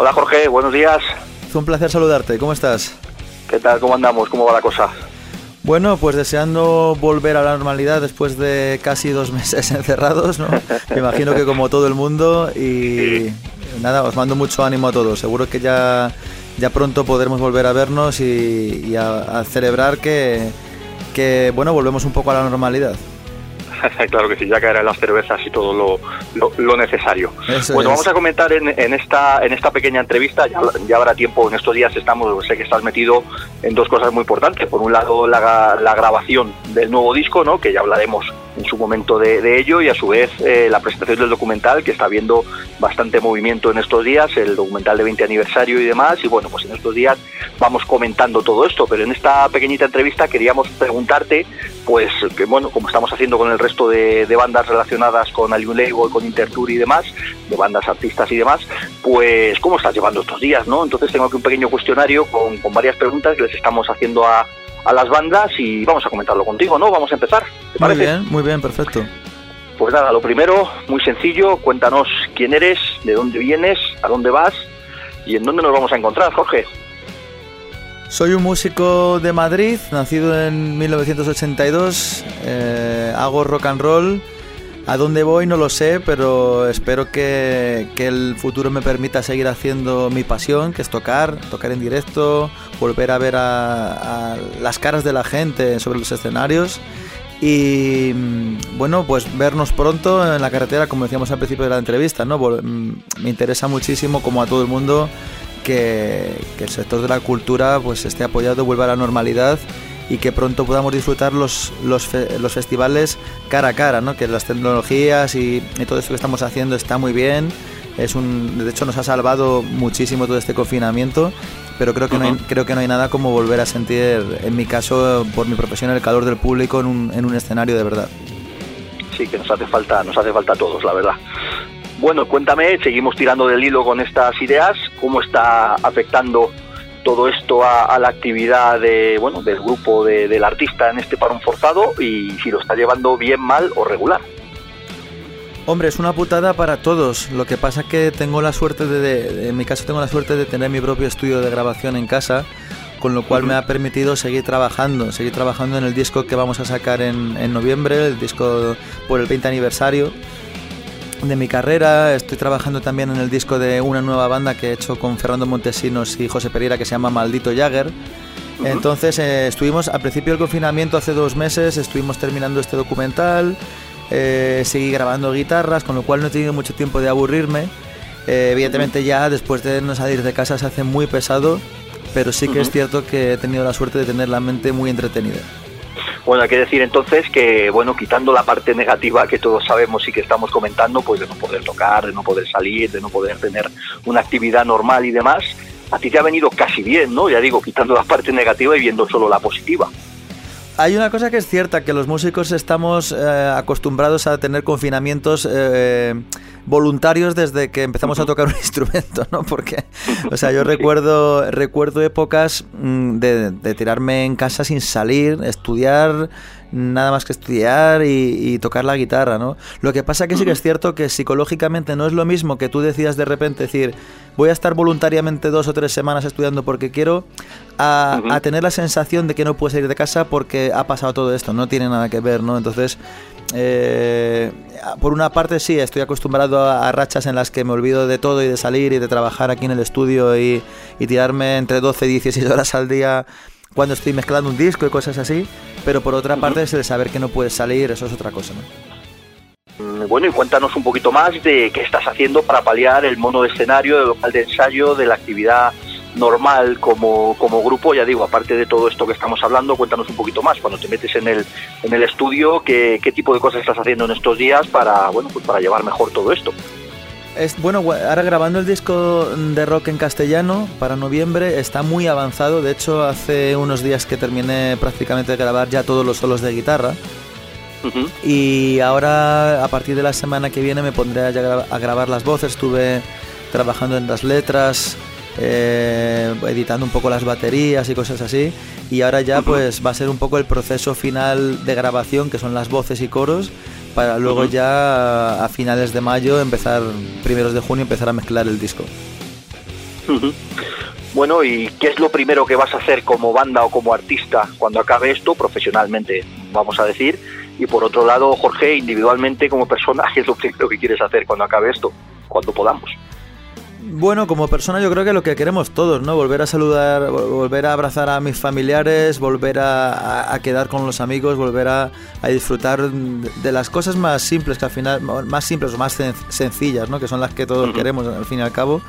Hola Jorge, buenos días. Es un placer saludarte, ¿cómo estás? ¿Qué tal? ¿Cómo andamos? ¿Cómo va la cosa? Bueno, pues deseando volver a la normalidad después de casi dos meses encerrados, ¿no? Me imagino que como todo el mundo y nada, os mando mucho ánimo a todos. Seguro que ya, ya pronto podremos volver a vernos y, a, celebrar que, que, bueno, volvemos un poco a la normalidad. claro que sí, ya caerán las cervezas y todo lo, lo, necesario. bueno, vamos a comentar en, en, esta, en esta pequeña entrevista, ya, ya, habrá tiempo, en estos días estamos, sé que estás metido en dos cosas muy importantes. Por un lado, la, la grabación del nuevo disco, ¿no? que ya hablaremos en su momento de, ello y a su vez eh, la presentación del documental que está habiendo bastante movimiento en estos días, el documental de 20 aniversario y demás y bueno pues en estos días vamos comentando todo esto pero en esta pequeñita entrevista queríamos preguntarte pues que bueno como estamos haciendo con el resto de, bandas relacionadas con Alien Label, con Intertour y demás de bandas artistas y demás pues cómo estás llevando estos días no entonces tengo aquí un pequeño cuestionario con, con varias preguntas que les estamos haciendo a a las bandas y vamos a comentarlo contigo, ¿no? Vamos a empezar. ¿te muy bien, muy bien, perfecto. Pues nada, lo primero, muy sencillo, cuéntanos quién eres, de dónde vienes, a dónde vas y en dónde nos vamos a encontrar, Jorge. Soy un músico de Madrid, nacido en 1982, eh, hago rock and roll a dónde voy no lo sé, pero espero que, el futuro me permita seguir haciendo mi pasión, que es tocar, tocar en directo, volver a ver a, las caras de la gente sobre los escenarios y mm, bueno, pues vernos pronto en la carretera, como decíamos al principio de la entrevista, ¿no? Mm, me interesa muchísimo, como a todo el mundo, que, que el sector de la cultura pues esté apoyado, vuelva a la normalidad y que pronto podamos disfrutar los, los, los festivales cara a cara, ¿no? que las tecnologías y, todo esto que estamos haciendo está muy bien. Es un, de hecho nos ha salvado muchísimo todo este confinamiento, pero creo que, no hay, creo que no hay nada como volver a sentir, en mi caso, por mi profesión, el calor del público en un, en un escenario de verdad. Sí, que nos hace falta, nos hace falta a todos, la verdad. Bueno, cuéntame, seguimos tirando del hilo con estas ideas, ¿cómo está afectando todo esto a, la actividad de, bueno, del grupo del artista en este parón forzado y si lo está llevando bien, mal o regular. Hombre, es una putada para todos. Lo que pasa es que tengo la suerte de, en mi caso tengo la suerte de tener mi propio estudio de grabación en casa, con lo cual me ha permitido seguir trabajando, seguir trabajando en el disco que vamos a sacar en, en noviembre, el disco por el 20 aniversario de mi carrera. Estoy trabajando también en el disco de una nueva banda que he hecho con Fernando Montesinos y José Pereira que se llama Maldito Jagger. Entonces eh, estuvimos al principio del confinamiento hace dos meses, estuvimos terminando este documental, eh, seguí grabando guitarras, con lo cual no he tenido mucho tiempo de aburrirme. Eh, evidentemente ya después de no salir de casa se hace muy pesado, pero sí que es cierto que he tenido la suerte de tener la mente muy entretenida. Bueno, hay que decir entonces que, bueno, quitando la parte negativa que todos sabemos y que estamos comentando, pues de no poder tocar, de no poder salir, de no poder tener una actividad normal y demás, a ti te ha venido casi bien, ¿no? Ya digo, quitando la parte negativa y viendo solo la positiva. Hay una cosa que es cierta, que los músicos estamos eh, acostumbrados a tener confinamientos eh, voluntarios desde que empezamos a tocar un instrumento, ¿no? Porque, o sea, yo recuerdo, recuerdo épocas mm, de, tirarme en casa sin salir, estudiar, nada más que estudiar y, tocar la guitarra, ¿no? Lo que pasa que sí que es cierto que psicológicamente no es lo mismo que tú decidas de repente decir, voy a estar voluntariamente dos o tres semanas estudiando porque quiero, a, a tener la sensación de que no puedes salir de casa porque ha pasado todo esto, no tiene nada que ver, ¿no? Entonces, eh, por una parte sí, estoy acostumbrado a, rachas en las que me olvido de todo y de salir y de trabajar aquí en el estudio y, tirarme entre 12 y 16 horas al día cuando estoy mezclando un disco y cosas así, pero por otra parte es el saber que no puedes salir, eso es otra cosa. Mm, bueno, y cuéntanos un poquito más de qué estás haciendo para paliar el mono de escenario, del local de ensayo, de la actividad normal como, como grupo, ya digo, aparte de todo esto que estamos hablando, cuéntanos un poquito más, cuando te metes en el, en el estudio, ¿qué, qué tipo de cosas estás haciendo en estos días para, bueno, pues para llevar mejor todo esto. Es, bueno, ahora grabando el disco de rock en castellano para noviembre está muy avanzado. De hecho, hace unos días que terminé prácticamente de grabar ya todos los solos de guitarra. Y ahora, a partir de la semana que viene, me pondré a, grabar las voces. Estuve trabajando en las letras, eh, editando un poco las baterías y cosas así. Y ahora ya, pues, va a ser un poco el proceso final de grabación, que son las voces y coros, para luego ya a finales de mayo, empezar, primeros de junio, empezar a mezclar el disco. Bueno, ¿y qué es lo primero que vas a hacer como banda o como artista cuando acabe esto, profesionalmente, vamos a decir? Y por otro lado, Jorge, individualmente como persona, ¿qué es lo primero que quieres hacer cuando acabe esto? Cuando podamos. Bueno, como persona yo creo que lo que queremos todos, ¿no? Volver a saludar, volver a abrazar a mis familiares, volver a, quedar con los amigos, volver a, disfrutar de las cosas más simples, que al final, más simples o más sencillas, ¿no? Que son las que todos queremos al fin y al cabo.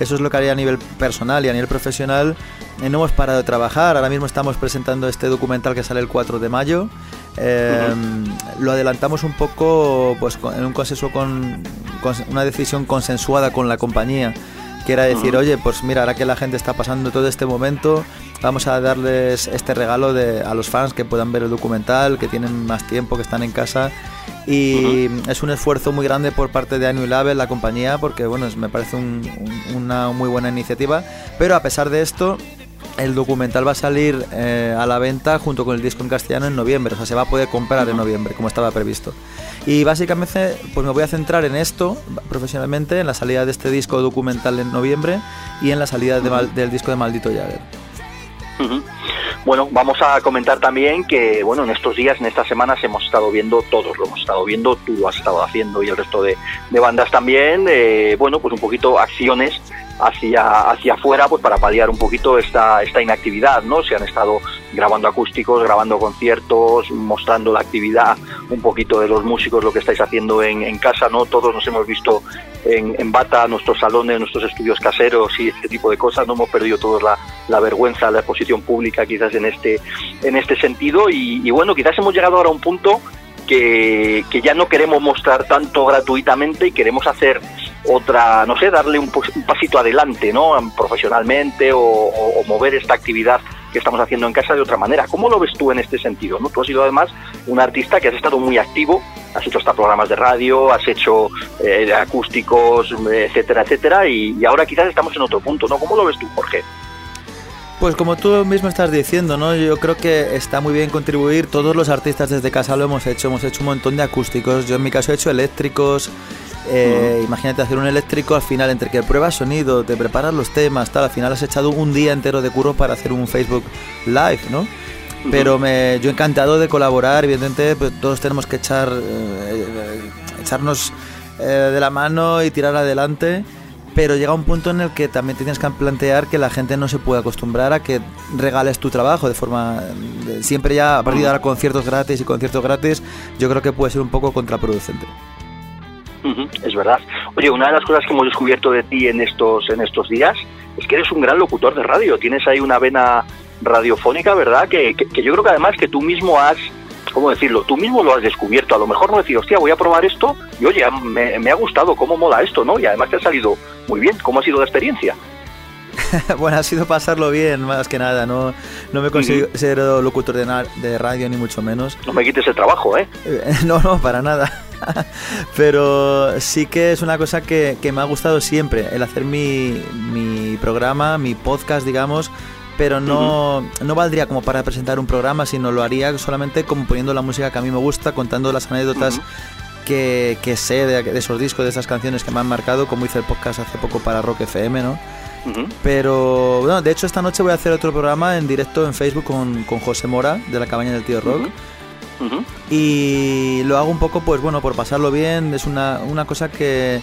Eso es lo que haría a nivel personal y a nivel profesional. Eh, no hemos parado de trabajar. Ahora mismo estamos presentando este documental que sale el 4 de mayo. Eh, lo adelantamos un poco pues, en un consenso con, una decisión consensuada con la compañía que era decir, oye, pues mira, ahora que la gente está pasando todo este momento, vamos a darles este regalo de, a los fans que puedan ver el documental, que tienen más tiempo, que están en casa. Y es un esfuerzo muy grande por parte de Anu Label, la compañía, porque bueno, me parece una muy buena iniciativa. Pero a pesar de esto, el documental va a salir eh, a la venta junto con el disco en castellano en noviembre, o sea, se va a poder comprar en noviembre, como estaba previsto. Y básicamente, pues me voy a centrar en esto profesionalmente, en la salida de este disco documental en noviembre y en la salida del disco de Maldito Jagger. Bueno, vamos a comentar también que, bueno, en estos días, en estas semanas hemos estado viendo, todos lo hemos estado viendo, tú lo has estado haciendo y el resto de, bandas también, eh, bueno, pues un poquito acciones hacia, hacia afuera pues para paliar un poquito esta, esta inactividad, ¿no? Se han estado grabando acústicos, grabando conciertos, mostrando la actividad un poquito de los músicos, lo que estáis haciendo en, en casa, ¿no? Todos nos hemos visto en, bata, nuestros salones, nuestros estudios caseros y este tipo de cosas, no hemos perdido todos la, vergüenza, la exposición pública quizás en este, en este sentido y, y bueno, quizás hemos llegado ahora a un punto que, que, ya no queremos mostrar tanto gratuitamente y queremos hacer otra, no sé, darle un, pasito adelante, ¿no? Profesionalmente o, mover esta actividad que estamos haciendo en casa de otra manera. ¿Cómo lo ves tú en este sentido? ¿no? Tú has sido además un artista que has estado muy activo, has hecho hasta programas de radio, has hecho eh, acústicos, etcétera, etcétera, y, y, ahora quizás estamos en otro punto, ¿no? ¿Cómo lo ves tú, Jorge? Pues como tú mismo estás diciendo, ¿no? Yo creo que está muy bien contribuir. Todos los artistas desde casa lo hemos hecho. Hemos hecho un montón de acústicos. Yo en mi caso he hecho eléctricos, eh, imagínate hacer un eléctrico al final entre que pruebas sonido, te preparas los temas, tal, al final has echado un día entero de curro para hacer un Facebook Live, ¿no? Pero me, yo encantado de colaborar, evidentemente pues, todos tenemos que echar, eh, echarnos eh, de la mano y tirar adelante, pero llega un punto en el que también tienes que plantear que la gente no se puede acostumbrar a que regales tu trabajo de forma, siempre ya a partir de ahora conciertos gratis y conciertos gratis, yo creo que puede ser un poco contraproducente es verdad. Oye, una de las cosas que hemos descubierto de ti en estos, en estos días es que eres un gran locutor de radio. Tienes ahí una vena radiofónica, ¿verdad? Que, que, yo creo que además que tú mismo has, ¿cómo decirlo? Tú mismo lo has descubierto. A lo mejor no decir, hostia, voy a probar esto y oye, me, me ha gustado, cómo mola esto, ¿no? Y además te ha salido muy bien. ¿Cómo ha sido la experiencia? bueno, ha sido pasarlo bien, más que nada. No, no me consigo ser locutor de, de radio, ni mucho menos. No me quites el trabajo, ¿eh? no, no, para nada. Pero sí que es una cosa que, me ha gustado siempre, el hacer mi, mi programa, mi podcast, digamos, pero no, no valdría como para presentar un programa, sino lo haría solamente como poniendo la música que a mí me gusta, contando las anécdotas que, que, sé de, de, esos discos, de esas canciones que me han marcado, como hice el podcast hace poco para Rock FM, ¿no? Pero bueno, de hecho esta noche voy a hacer otro programa en directo en Facebook con, con José Mora de la cabaña del tío Rock. Y lo hago un poco, pues bueno, por pasarlo bien. Es una, una cosa que,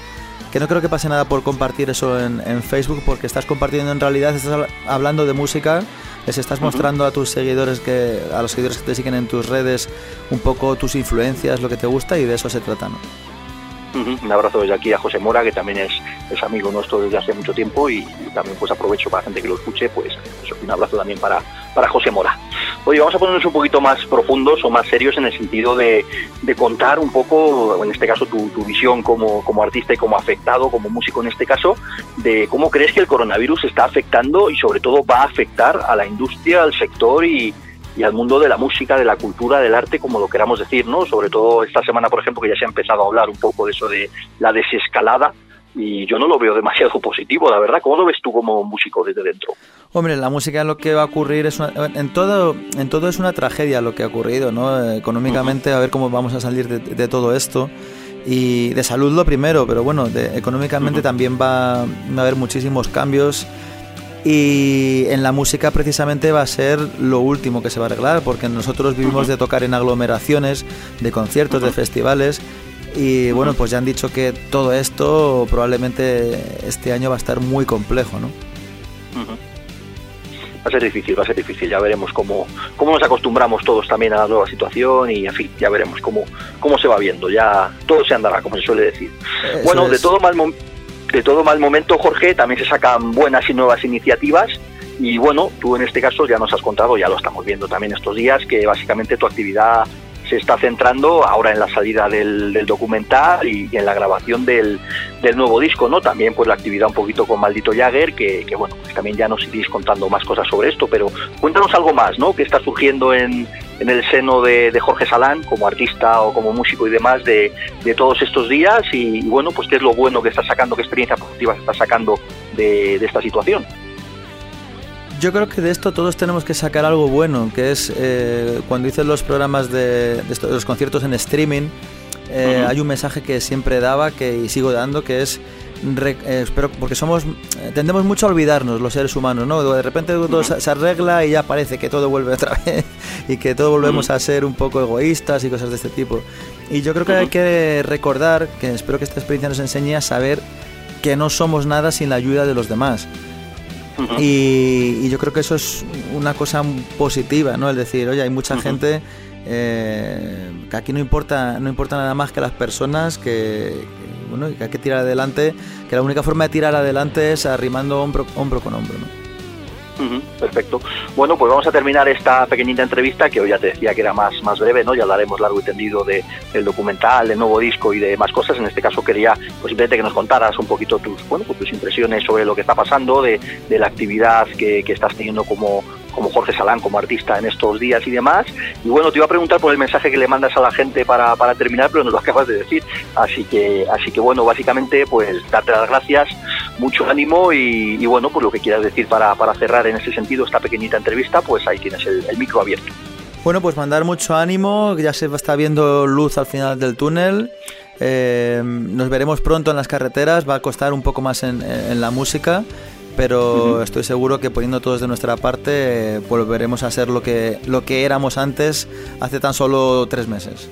que no creo que pase nada por compartir eso en, en, Facebook, porque estás compartiendo en realidad, estás hablando de música, les estás mostrando a tus seguidores, que a los seguidores que te siguen en tus redes, un poco tus influencias, lo que te gusta y de eso se trata, ¿no? Un abrazo desde aquí a José Mora, que también es, es amigo nuestro desde hace mucho tiempo y, también pues aprovecho para la gente que lo escuche, pues un abrazo también para, para José Mora. Oye, vamos a ponernos un poquito más profundos o más serios en el sentido de, contar un poco, en este caso, tu, visión como, como, artista y como afectado, como músico en este caso, de cómo crees que el coronavirus está afectando y sobre todo va a afectar a la industria, al sector y, y al mundo de la música, de la cultura, del arte, como lo queramos decir, ¿no? Sobre todo esta semana, por ejemplo, que ya se ha empezado a hablar un poco de eso de la desescalada y yo no lo veo demasiado positivo, la verdad. ¿Cómo lo ves tú como músico desde dentro? Hombre, la música lo que va a ocurrir es en todo en todo es una tragedia lo que ha ocurrido, ¿no? Económicamente a ver cómo vamos a salir de, todo esto y de salud lo primero, pero bueno, económicamente también va, va, a haber muchísimos cambios y en la música precisamente va a ser lo último que se va a arreglar, porque nosotros vivimos de tocar en aglomeraciones, de conciertos, de festivales, y bueno, pues ya han dicho que todo esto probablemente este año va a estar muy complejo, ¿no? Va a ser difícil, va a ser difícil. Ya veremos cómo, cómo nos acostumbramos todos también a la nueva situación y, en fin, ya veremos cómo, cómo se va viendo. Ya todo se andará, como se suele decir. bueno, de todo mal de todo mal momento, Jorge, también se sacan buenas y nuevas iniciativas. Y bueno, tú en este caso ya nos has contado, ya lo estamos viendo también estos días, que básicamente tu actividad se está centrando ahora en la salida del, documental y, en la grabación del, nuevo disco, ¿no? También pues la actividad un poquito con Maldito Jagger, que, bueno, pues también ya nos iréis contando más cosas sobre esto, pero cuéntanos algo más, ¿no? ¿Qué está surgiendo en, el seno de, Jorge Salán como artista o como músico y demás de, todos estos días y, bueno, pues qué es lo bueno que está sacando, qué experiencia positiva está sacando de esta situación? Yo creo que de esto todos tenemos que sacar algo bueno, que es eh, cuando hice los programas de, los conciertos en streaming, eh, hay un mensaje que siempre daba que, y sigo dando, que es eh, porque somos tendemos mucho a olvidarnos los seres humanos, ¿no? De repente todo se, arregla y ya parece que todo vuelve otra vez y que todo volvemos a ser un poco egoístas y cosas de este tipo. Y yo creo que hay que recordar, que espero que esta experiencia nos enseñe a saber que no somos nada sin la ayuda de los demás. Y, yo creo que eso es una cosa positiva, ¿no? Es decir, oye, hay mucha gente eh, que aquí no importa, no importa nada más que las personas, que, bueno, que hay que tirar adelante, que la única forma de tirar adelante es arrimando hombro, hombro con hombro, ¿no? perfecto. Bueno, pues vamos a terminar esta pequeñita entrevista que hoy ya te decía que era más, más breve, ¿no? Ya hablaremos largo y tendido de, del documental, del nuevo disco y de más cosas. En este caso quería pues simplemente que nos contaras un poquito tus, bueno, pues, tus impresiones sobre lo que está pasando, de, de la actividad que, que estás teniendo como, como Jorge Salán, como artista en estos días y demás. Y bueno, te iba a preguntar por el mensaje que le mandas a la gente para, para terminar, pero nos lo acabas de decir. Así que, así que bueno, básicamente, pues darte las gracias, mucho ánimo y, bueno, pues lo que quieras decir para, para, cerrar en ese sentido esta pequeñita entrevista, pues ahí tienes el, micro abierto. Bueno, pues mandar mucho ánimo, ya se está viendo luz al final del túnel. Eh, nos veremos pronto en las carreteras, va a costar un poco más en, en la música, pero estoy seguro que poniendo todos de nuestra parte volveremos a ser lo que, lo que éramos antes hace tan solo tres meses.